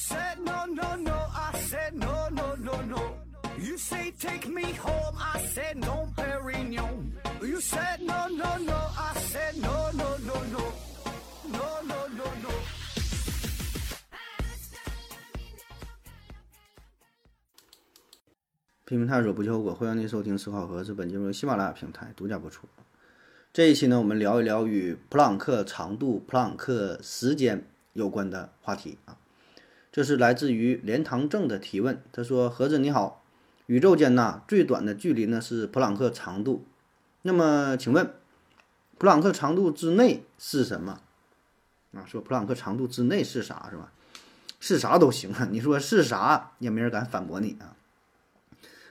said no, no, no. I said no, no, no, no. You say take me home. I said no, Perignon. You said no, no, no. I said no, no, no, no. No, no, no, no. 拼命探索不计后果，欢迎您收听思考盒子。本节目由喜马拉雅平台独家播出。这一期呢，我们聊一聊与普朗克长度、普朗克时间有关的话题啊。这是来自于连堂正的提问。他说：“盒子你好，宇宙间呐最短的距离呢是普朗克长度。那么请问，普朗克长度之内是什么？啊，说普朗克长度之内是啥是吧？是啥都行啊，你说是啥也没人敢反驳你啊。”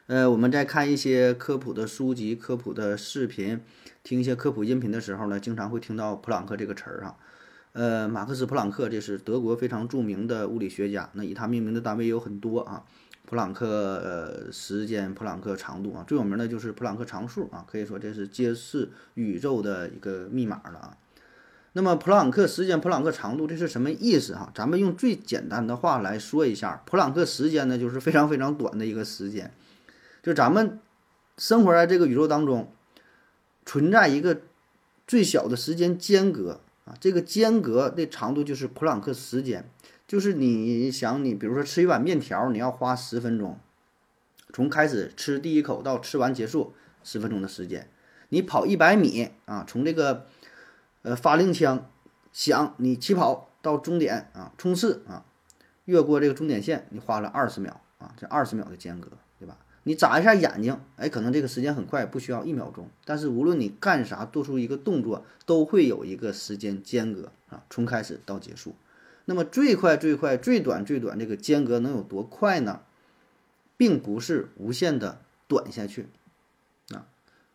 呃，我们在看一些科普的书籍、科普的视频，听一些科普音频的时候呢，经常会听到普朗克这个词儿哈。呃，马克思·普朗克这是德国非常著名的物理学家，那以他命名的单位有很多啊，普朗克呃时间、普朗克长度啊，最有名的就是普朗克常数啊，可以说这是揭示宇宙的一个密码了啊。那么普朗克时间、普朗克长度这是什么意思哈？咱们用最简单的话来说一下，普朗克时间呢，就是非常非常短的一个时间。就咱们生活在这个宇宙当中，存在一个最小的时间间隔啊，这个间隔的长度就是普朗克时间。就是你想，你比如说吃一碗面条，你要花十分钟，从开始吃第一口到吃完结束十分钟的时间。你跑一百米啊，从这个呃发令枪响，你起跑到终点啊冲刺啊，越过这个终点线，你花了二十秒啊，这二十秒的间隔。对吧你眨一下眼睛，哎，可能这个时间很快，不需要一秒钟。但是无论你干啥，做出一个动作，都会有一个时间间隔啊，从开始到结束。那么最快最快、最短最短，这个间隔能有多快呢？并不是无限的短下去啊。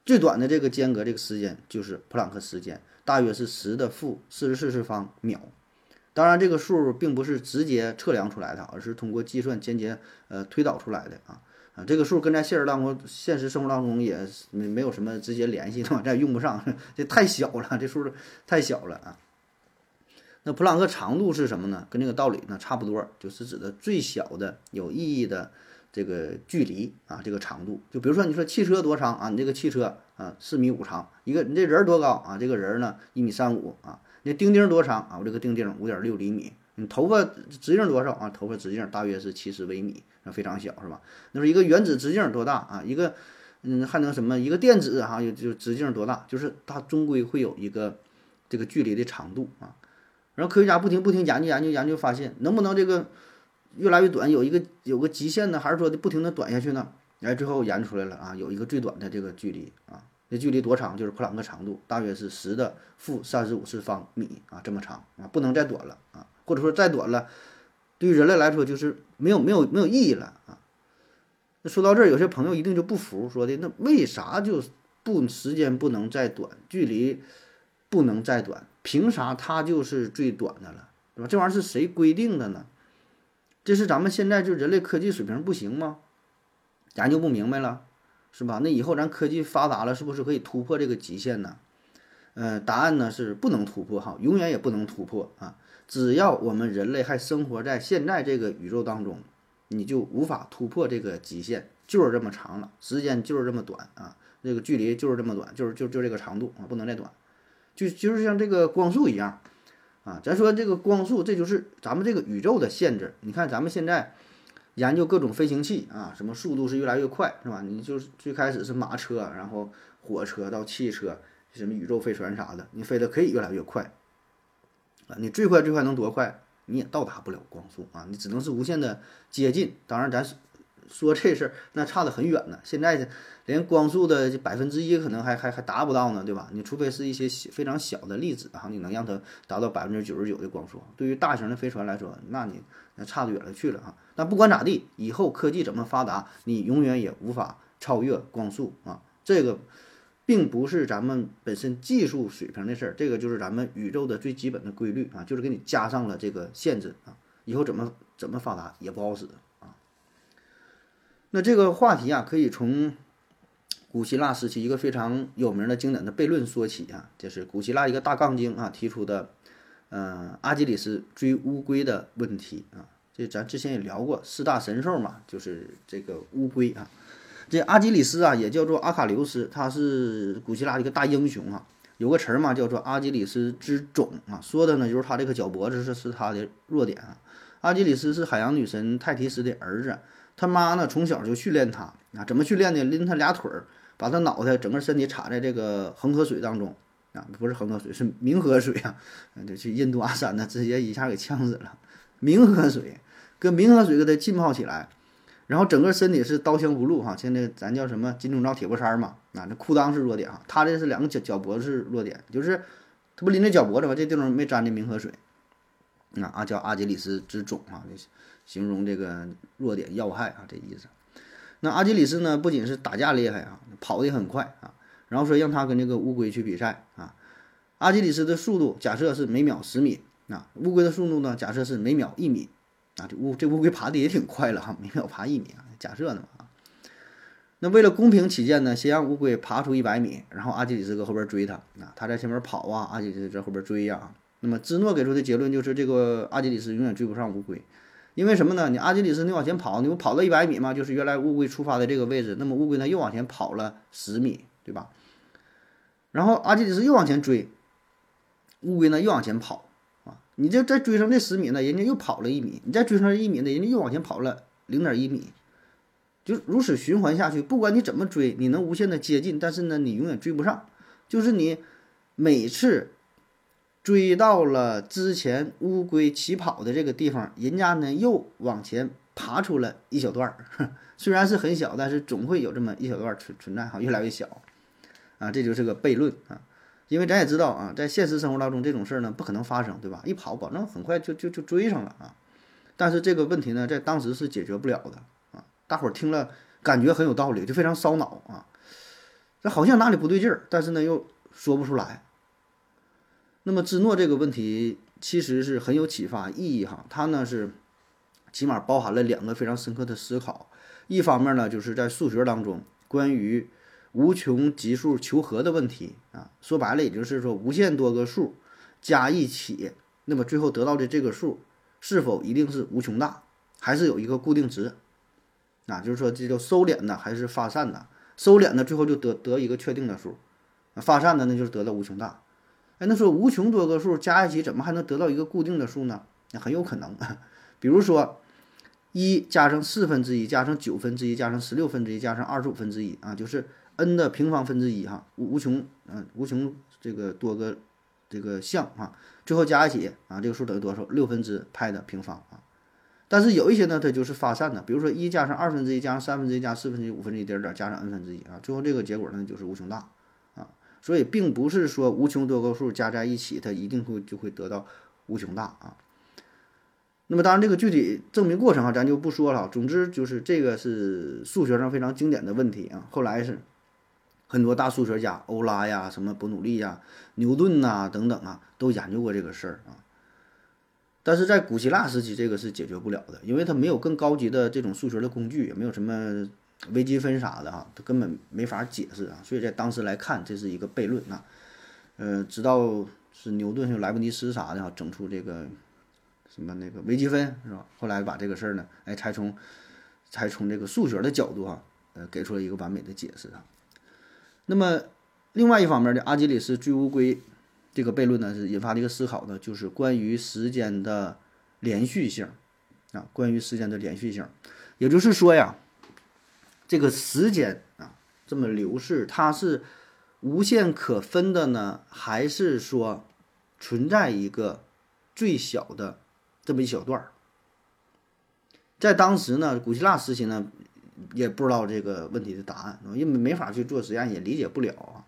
最短的这个间隔，这个时间就是普朗克时间，大约是十的负四十四次方秒。当然，这个数并不是直接测量出来的，而是通过计算间接呃推导出来的啊。啊，这个数跟在现实当中、现实生活当中也没没有什么直接联系，对吧？这用不上，这太小了，这数太小了啊。那普朗克长度是什么呢？跟这个道理呢差不多，就是指的最小的有意义的这个距离啊，这个长度。就比如说，你说汽车多长啊？你这个汽车啊，四米五长。一个你这人多高啊？这个人呢，一米三五啊。那钉钉多长啊？我这个钉钉五点六厘米。你头发直径多少啊？头发直径大约是七十微米，那非常小，是吧？那说一个原子直径多大啊？一个，嗯，还能什么？一个电子哈，就就直径多大？就是它终归会有一个这个距离的长度啊。然后科学家不停不停研究研究研究，发现能不能这个越来越短，有一个有个极限呢？还是说的不停的短下去呢？哎，最后研出来了啊，有一个最短的这个距离啊，这距离多长？就是普朗克长度，大约是十的负三十五次方米啊，这么长啊，不能再短了啊。或者说再短了，对于人类来说就是没有没有没有意义了啊。那说到这儿，有些朋友一定就不服，说的那为啥就不时间不能再短，距离不能再短，凭啥它就是最短的了，是吧？这玩意儿是谁规定的呢？这是咱们现在就人类科技水平不行吗？研究不明白了，是吧？那以后咱科技发达了，是不是可以突破这个极限呢？呃，答案呢是不能突破哈，永远也不能突破啊。只要我们人类还生活在现在这个宇宙当中，你就无法突破这个极限，就是这么长了，时间就是这么短啊，这个距离就是这么短，就是就就这个长度啊，不能再短，就就是像这个光速一样啊。咱说这个光速，这就是咱们这个宇宙的限制。你看咱们现在研究各种飞行器啊，什么速度是越来越快，是吧？你就是最开始是马车，然后火车到汽车，什么宇宙飞船啥的，你飞得可以越来越快。啊，你最快最快能多快？你也到达不了光速啊，你只能是无限的接近。当然，咱说这事儿那差得很远呢。现在连光速的百分之一可能还还还达不到呢，对吧？你除非是一些非常小的粒子啊，你能让它达到百分之九十九的光速。对于大型的飞船来说，那你那差得远了去了啊。但不管咋地，以后科技怎么发达，你永远也无法超越光速啊。这个。并不是咱们本身技术水平的事儿，这个就是咱们宇宙的最基本的规律啊，就是给你加上了这个限制啊，以后怎么怎么发达也不好使啊。那这个话题啊，可以从古希腊时期一个非常有名的经典的悖论说起啊，就是古希腊一个大杠精啊提出的，嗯，阿基里斯追乌龟的问题啊。这咱之前也聊过四大神兽嘛，就是这个乌龟啊。这阿基里斯啊，也叫做阿卡琉斯，他是古希腊的一个大英雄啊。有个词儿嘛，叫做阿基里斯之踵啊，说的呢就是他这个脚脖子是是他的弱点啊。阿基里斯是海洋女神泰提斯的儿子，他妈呢从小就训练他啊，怎么训练呢？拎他俩腿儿，把他脑袋整个身体插在这个恒河水当中啊，不是恒河水，是冥河水啊，就去印度阿三呢，直接一下给呛死了。冥河水跟冥河水给他浸泡起来。然后整个身体是刀枪不入哈，现在咱叫什么金钟罩铁布衫嘛，啊，这裤裆是弱点哈，他这是两个脚脚脖子是弱点，就是他不拎着脚脖子吗？这地方没沾着冥河水，啊啊叫阿基里斯之踵啊，形容这个弱点要害啊这意思。那阿基里斯呢，不仅是打架厉害啊，跑得很快啊，然后说让他跟这个乌龟去比赛啊，阿基里斯的速度假设是每秒十米，啊，乌龟的速度呢假设是每秒一米。啊，这乌这乌龟爬的也挺快了哈，每秒爬一米啊，假设呢嘛啊。那为了公平起见呢，先让乌龟爬出一百米，然后阿基里斯搁后边追他啊，他在前面跑啊，阿基里斯在后边追呀。那么芝诺给出的结论就是，这个阿基里斯永远追不上乌龟，因为什么呢？你阿基里斯你往前跑，你不跑了一百米嘛，就是原来乌龟出发的这个位置，那么乌龟呢又往前跑了十米，对吧？然后阿基里斯又往前追，乌龟呢又往前跑。你这再追上这十米呢，人家又跑了一米；你再追上一米呢，人家又往前跑了零点一米，就如此循环下去。不管你怎么追，你能无限的接近，但是呢，你永远追不上。就是你每次追到了之前乌龟起跑的这个地方，人家呢又往前爬出了一小段儿，虽然是很小，但是总会有这么一小段存存在哈，越来越小啊，这就是个悖论啊。因为咱也知道啊，在现实生活当中这种事儿呢不可能发生，对吧？一跑保证很快就就就追上了啊。但是这个问题呢，在当时是解决不了的啊。大伙儿听了感觉很有道理，就非常烧脑啊。这好像哪里不对劲儿，但是呢又说不出来。那么芝诺这个问题其实是很有启发意义哈，它呢是起码包含了两个非常深刻的思考。一方面呢，就是在数学当中关于。无穷级数求和的问题啊，说白了也就是说，无限多个数加一起，那么最后得到的这个数是否一定是无穷大，还是有一个固定值？啊，就是说这叫收敛的还是发散的？收敛的最后就得得一个确定的数，发散的那就是得到无穷大。哎，那说无穷多个数加一起，怎么还能得到一个固定的数呢？那很有可能，比如说一加上四分之一，加上九分之一，加上十六分之一，加上二十五分之一啊，就是。N 的平方分之一哈，无无穷，嗯，无穷这个多个这个项哈，最后加一起啊，这个数等于多少？六分之派的平方啊。但是有一些呢，它就是发散的，比如说一加上二分之一，加上三分之一，加四分之一，五分之一点点，加上 n 分之一啊，最后这个结果呢就是无穷大啊。所以并不是说无穷多个数加在一起，它一定会就会得到无穷大啊。那么当然这个具体证明过程啊，咱就不说了。总之就是这个是数学上非常经典的问题啊。后来是。很多大数学家，欧拉呀、什么伯努利呀、牛顿呐等等啊，都研究过这个事儿啊。但是在古希腊时期，这个是解决不了的，因为它没有更高级的这种数学的工具，也没有什么微积分啥的哈，它根本没法解释啊。所以在当时来看，这是一个悖论啊。呃，直到是牛顿、就莱布尼茨啥的哈，整出这个什么那个微积分是吧？后来把这个事儿呢，哎，才从才从这个数学的角度哈，呃，给出了一个完美的解释啊。那么，另外一方面的阿基里斯追乌龟这个悖论呢，是引发的一个思考呢，就是关于时间的连续性啊，关于时间的连续性，也就是说呀，这个时间啊这么流逝，它是无限可分的呢，还是说存在一个最小的这么一小段儿？在当时呢，古希腊时期呢。也不知道这个问题的答案，因为没法去做实验，也理解不了啊。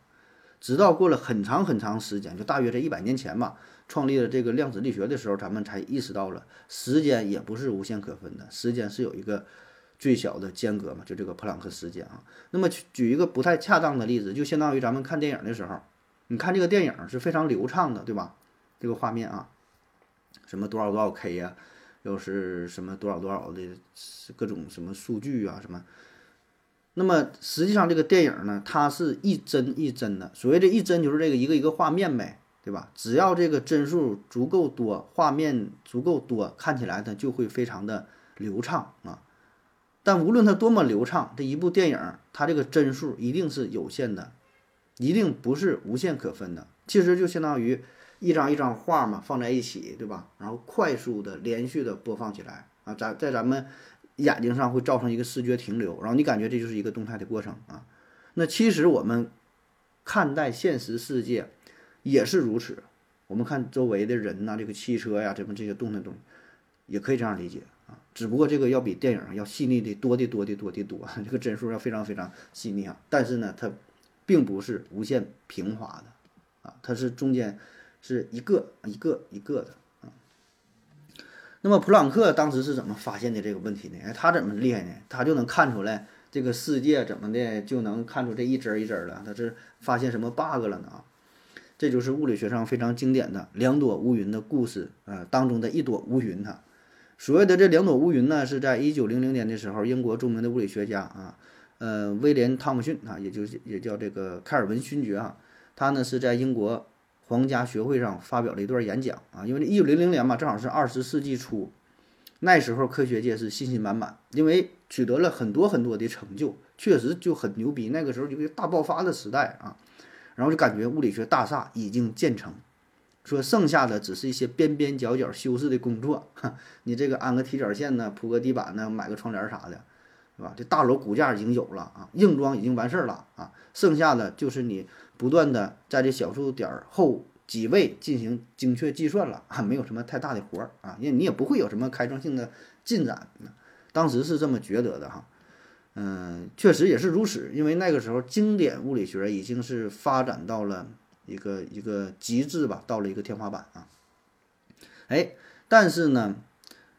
直到过了很长很长时间，就大约在一百年前吧，创立了这个量子力学的时候，咱们才意识到了时间也不是无限可分的，时间是有一个最小的间隔嘛，就这个普朗克时间啊。那么举一个不太恰当的例子，就相当于咱们看电影的时候，你看这个电影是非常流畅的，对吧？这个画面啊，什么多少多少 K 呀？又是什么多少多少的各种什么数据啊什么？那么实际上这个电影呢，它是一帧一帧的。所谓这一帧就是这个一个一个画面呗，对吧？只要这个帧数足够多，画面足够多，看起来它就会非常的流畅啊。但无论它多么流畅，这一部电影它这个帧数一定是有限的，一定不是无限可分的。其实就相当于一张一张画嘛，放在一起，对吧？然后快速的、连续的播放起来啊，咱在咱们眼睛上会造成一个视觉停留，然后你感觉这就是一个动态的过程啊。那其实我们看待现实世界也是如此，我们看周围的人呐，这个汽车呀，什么这些动态东西，也可以这样理解啊。只不过这个要比电影要细腻的多的多的多的多，这个帧数要非常非常细腻啊。但是呢，它并不是无限平滑的啊，它是中间是一个一个一个的啊。那么普朗克当时是怎么发现的这个问题呢？哎，他怎么厉害呢？他就能看出来这个世界怎么的就能看出这一帧一帧的，他是发现什么 bug 了呢？啊，这就是物理学上非常经典的两朵乌云的故事啊当中的一朵乌云哈。所谓的这两朵乌云呢，是在一九零零年的时候，英国著名的物理学家啊，呃，威廉·汤姆逊啊，也就是也叫这个开尔文勋爵啊，他呢是在英国。皇家学会上发表了一段演讲啊，因为一九零零年嘛，正好是二十世纪初，那时候科学界是信心满满，因为取得了很多很多的成就，确实就很牛逼。那个时候就是大爆发的时代啊，然后就感觉物理学大厦已经建成，说剩下的只是一些边边角角修饰的工作，你这个安个踢脚线呢，铺个地板呢，买个窗帘啥的，是吧？这大楼骨架已经有了啊，硬装已经完事儿了啊，剩下的就是你。不断的在这小数点后几位进行精确计算了啊，没有什么太大的活儿啊，因为你也不会有什么开创性的进展。当时是这么觉得的哈，嗯，确实也是如此，因为那个时候经典物理学已经是发展到了一个一个极致吧，到了一个天花板啊。哎，但是呢，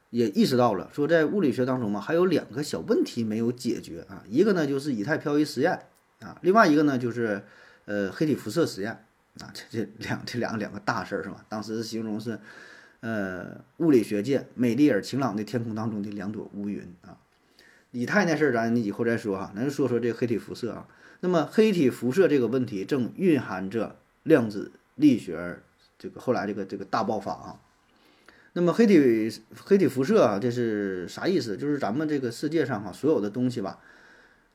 也意识到了说在物理学当中嘛，还有两个小问题没有解决啊，一个呢就是以太漂移实验啊，另外一个呢就是。呃，黑体辐射实验啊，这这两这两个两个大事儿是吧？当时形容是，呃，物理学界美丽而晴朗的天空当中的两朵乌云啊。以太那事儿咱以后再说哈，咱就说说这个黑体辐射啊。那么黑体辐射这个问题正蕴含着量子力学这个后来这个这个大爆发啊。那么黑体黑体辐射啊，这是啥意思？就是咱们这个世界上哈所有的东西吧。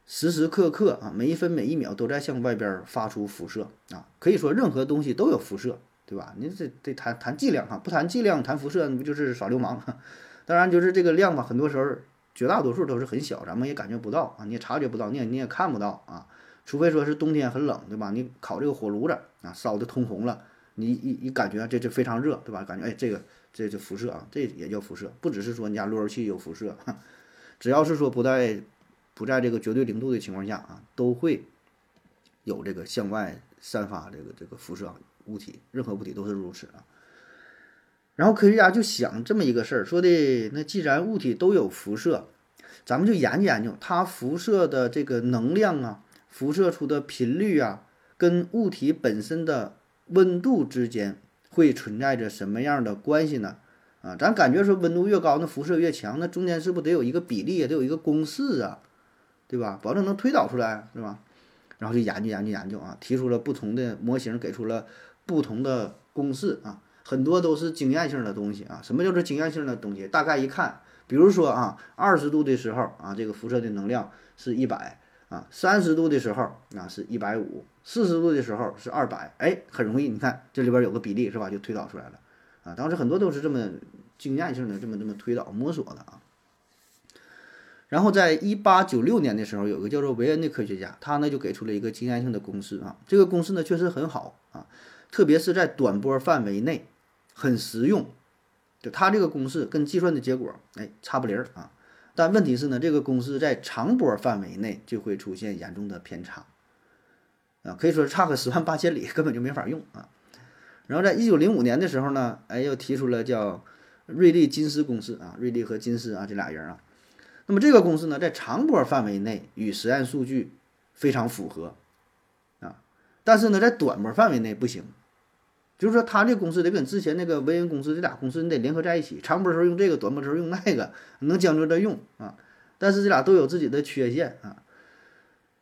时时刻刻啊，每一分每一秒都在向外边发出辐射啊，可以说任何东西都有辐射，对吧？你这得谈谈剂量哈，不谈剂量谈辐射，那不就是耍流氓？当然，就是这个量吧，很多时候绝大多数都是很小，咱们也感觉不到啊，你也察觉不到，你也你也看不到啊，除非说是冬天很冷，对吧？你烤这个火炉子啊，烧的通红了，你一一感觉这这非常热，对吧？感觉哎，这个这就辐射啊，这也叫辐射，不只是说你家路由器有辐射，只要是说不在。不在这个绝对零度的情况下啊，都会有这个向外散发这个这个辐射物体，任何物体都是如此啊。然后科学家就想这么一个事儿，说的那既然物体都有辐射，咱们就研究研究它辐射的这个能量啊，辐射出的频率啊，跟物体本身的温度之间会存在着什么样的关系呢？啊，咱感觉说温度越高，那辐射越强，那中间是不是得有一个比例啊，得有一个公式啊？对吧？保证能推导出来，是吧？然后就研究研究研究啊，提出了不同的模型，给出了不同的公式啊，很多都是经验性的东西啊。什么叫做经验性的东西？大概一看，比如说啊，二十度的时候啊，这个辐射的能量是一百啊；三十度的时候啊是一百五；四十度的时候是二百。哎，很容易，你看这里边有个比例是吧？就推导出来了啊。当时很多都是这么经验性的，这么这么推导摸索的啊。然后在一八九六年的时候，有个叫做维恩的科学家，他呢就给出了一个经验性的公式啊。这个公式呢确实很好啊，特别是在短波范围内很实用。就他这个公式跟计算的结果，哎，差不离儿啊。但问题是呢，这个公式在长波范围内就会出现严重的偏差啊，可以说差个十万八千里，根本就没法用啊。然后在一九零五年的时候呢，哎，又提出了叫瑞利金斯公式啊，瑞利和金斯啊这俩人啊。那么这个公式呢，在长波范围内与实验数据非常符合，啊，但是呢，在短波范围内不行，就是说它这公式得跟之前那个维恩公式这俩公式你得联合在一起，长波时候用这个，短波时候用那个，能将就着用啊。但是这俩都有自己的缺陷啊。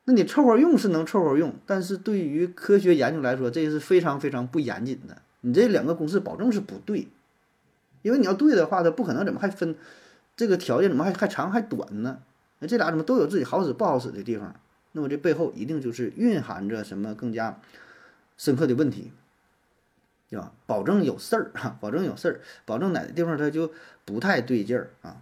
那你凑合用是能凑合用，但是对于科学研究来说，这是非常非常不严谨的你这两个公式保证是不对，因为你要对的话，它不可能怎么还分这个条件怎么还还长还短呢？那这俩怎么都有自己好使不好使的地方？那么这背后一定就是蕴含着什么更加深刻的问题，对吧？保证有事儿哈，保证有事儿，保证哪个地方它就不太对劲儿啊。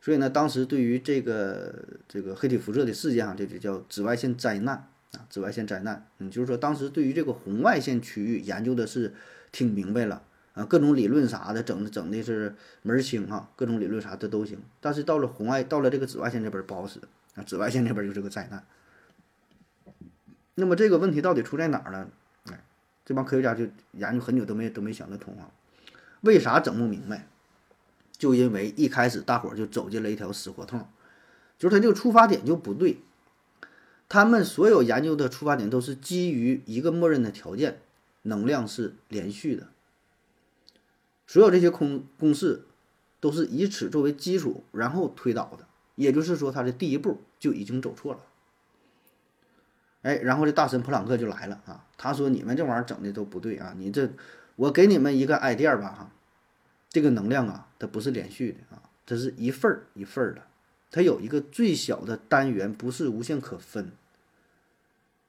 所以呢，当时对于这个这个黑体辐射的事件啊，这就叫紫外线灾难啊，紫外线灾难。嗯，就是说当时对于这个红外线区域研究的是挺明白了啊，各种理论啥的整的整的是门儿清哈，各种理论啥的都行。但是到了红外，到了这个紫外线这边不好使啊，紫外线这边就是个灾难。那么这个问题到底出在哪儿呢？这帮科学家就研究很久都没都没想得通啊，为啥整不明白？就因为一开始大伙儿就走进了一条死胡同，就是他这个出发点就不对。他们所有研究的出发点都是基于一个默认的条件，能量是连续的。所有这些公公式都是以此作为基础，然后推导的。也就是说，他的第一步就已经走错了。哎，然后这大神普朗克就来了啊，他说：“你们这玩意儿整的都不对啊！你这，我给你们一个 idea 吧哈。”这个能量啊，它不是连续的啊，它是一份儿一份儿的，它有一个最小的单元，不是无限可分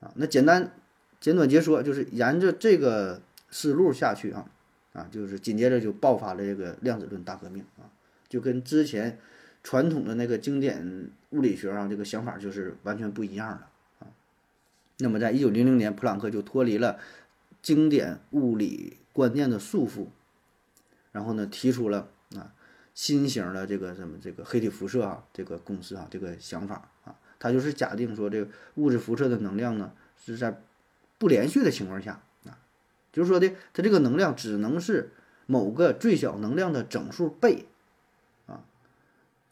啊。那简单简短截说，就是沿着这个思路下去啊啊，就是紧接着就爆发了这个量子论大革命啊，就跟之前传统的那个经典物理学上这个想法就是完全不一样了。那么在一九零零年，普朗克就脱离了经典物理观念的束缚。然后呢，提出了啊新型的这个什么这个黑体辐射啊这个公式啊这个想法啊，他就是假定说这个物质辐射的能量呢是在不连续的情况下啊，就是说的它这个能量只能是某个最小能量的整数倍，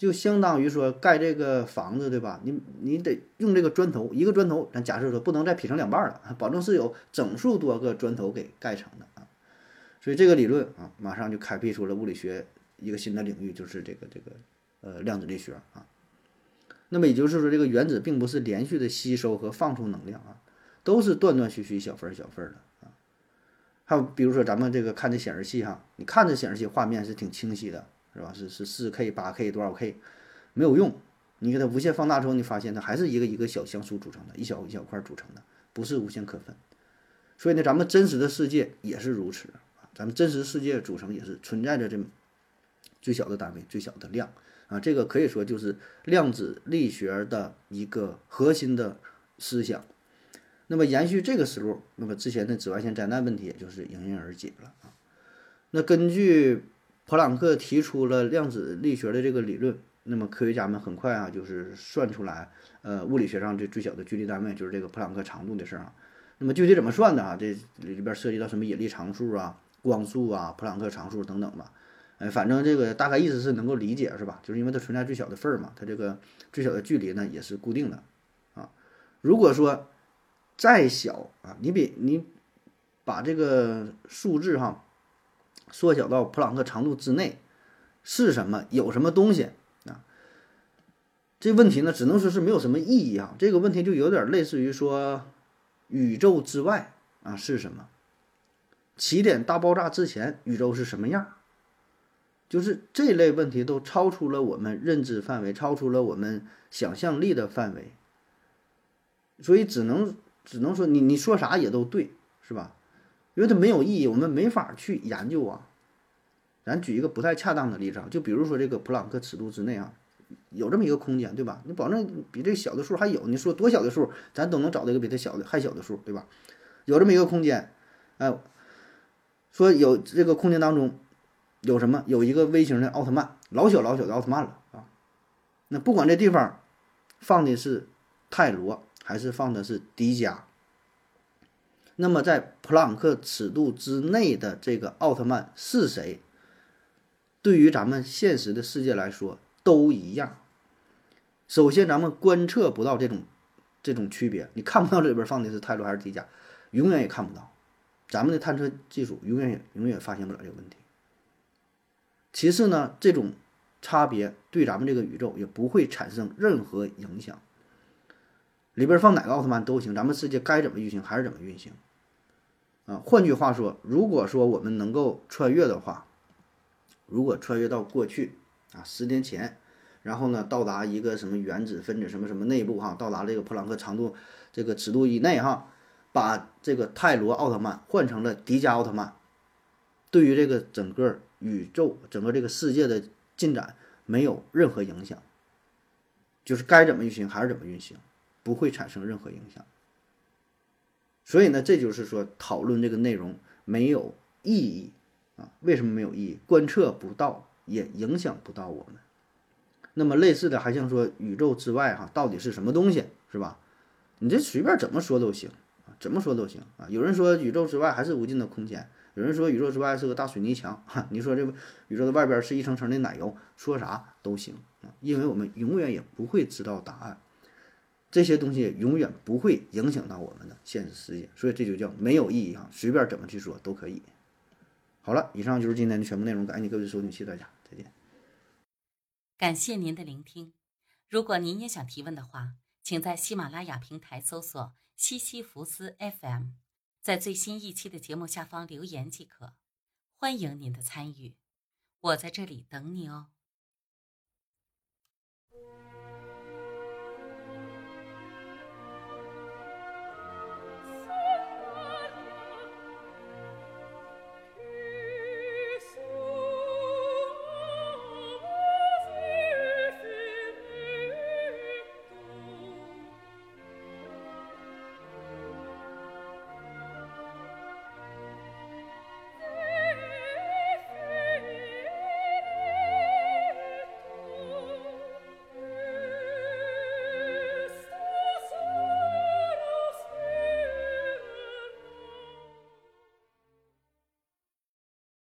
就相当于说盖这个房子对吧？你你得用这个砖头一个砖头，咱假设说不能再劈成两半了，保证是有整数多个砖头给盖成的啊。所以这个理论啊，马上就开辟出了物理学一个新的领域，就是这个这个呃量子力学啊。那么也就是说，这个原子并不是连续的吸收和放出能量啊，都是断断续续、小份儿小份儿的啊。还有比如说咱们这个看这显示器哈，你看这显示器画面是挺清晰的，是吧？是是四 K、八 K 多少 K，没有用。你给它无限放大之后，你发现它还是一个一个小像素组成的，一小一小块组成的，不是无限可分。所以呢，咱们真实的世界也是如此啊。咱们真实世界组成也是存在着这么最小的单位、最小的量啊，这个可以说就是量子力学的一个核心的思想。那么延续这个思路，那么之前的紫外线灾难问题也就是迎刃而解了啊。那根据普朗克提出了量子力学的这个理论，那么科学家们很快啊就是算出来，呃，物理学上这最小的距离单位就是这个普朗克长度的事儿啊。那么具体怎么算的啊？这里边涉及到什么引力常数啊？光速啊，普朗克常数等等吧，哎，反正这个大概意思是能够理解，是吧？就是因为它存在最小的份儿嘛，它这个最小的距离呢也是固定的啊。如果说再小啊，你比你把这个数字哈缩小到普朗克长度之内，是什么？有什么东西啊？这问题呢，只能说是没有什么意义啊。这个问题就有点类似于说宇宙之外啊是什么？起点大爆炸之前，宇宙是什么样？就是这类问题都超出了我们认知范围，超出了我们想象力的范围，所以只能只能说你你说啥也都对，是吧？因为它没有意义，我们没法去研究啊。咱举一个不太恰当的例子啊，就比如说这个普朗克尺度之内啊，有这么一个空间，对吧？你保证比这小的数还有，你说多小的数，咱都能找到一个比它小的还小的数，对吧？有这么一个空间，哎。说有这个空间当中有什么？有一个微型的奥特曼，老小老小的奥特曼了啊！那不管这地方放的是泰罗还是放的是迪迦，那么在普朗克尺度之内的这个奥特曼是谁？对于咱们现实的世界来说都一样。首先，咱们观测不到这种这种区别，你看不到这里边放的是泰罗还是迪迦，永远也看不到。咱们的探测技术永远也永远发现不了这个问题。其次呢，这种差别对咱们这个宇宙也不会产生任何影响。里边放哪个奥特曼都行，咱们世界该怎么运行还是怎么运行。啊。换句话说，如果说我们能够穿越的话，如果穿越到过去啊，十年前，然后呢，到达一个什么原子分子什么什么内部哈，到达这个普朗克长度这个尺度以内哈，把这个泰罗奥特曼换成了迪迦奥特曼，对于这个整个宇宙、整个这个世界的进展没有任何影响，就是该怎么运行还是怎么运行，不会产生任何影响。所以呢，这就是说讨论这个内容没有意义。啊，为什么没有意义？观测不到，也影响不到我们。那么类似的，还像说宇宙之外哈，到底是什么东西，是吧？你这随便怎么说都行啊，怎么说都行啊。有人说宇宙之外还是无尽的空间，有人说宇宙之外是个大水泥墙，哈，你说这宇宙的外边是一层层的奶油，说啥都行啊，因为我们永远也不会知道答案，这些东西永远不会影响到我们的现实世界，所以这就叫没有意义哈，随便怎么去说都可以。好了，以上就是今天的全部内容，感谢各位收听，谢谢大家，再见。感谢您的聆听。如果您也想提问的话，请在喜马拉雅平台搜索“西西弗斯 FM”，在最新一期的节目下方留言即可。欢迎您的参与，我在这里等你哦。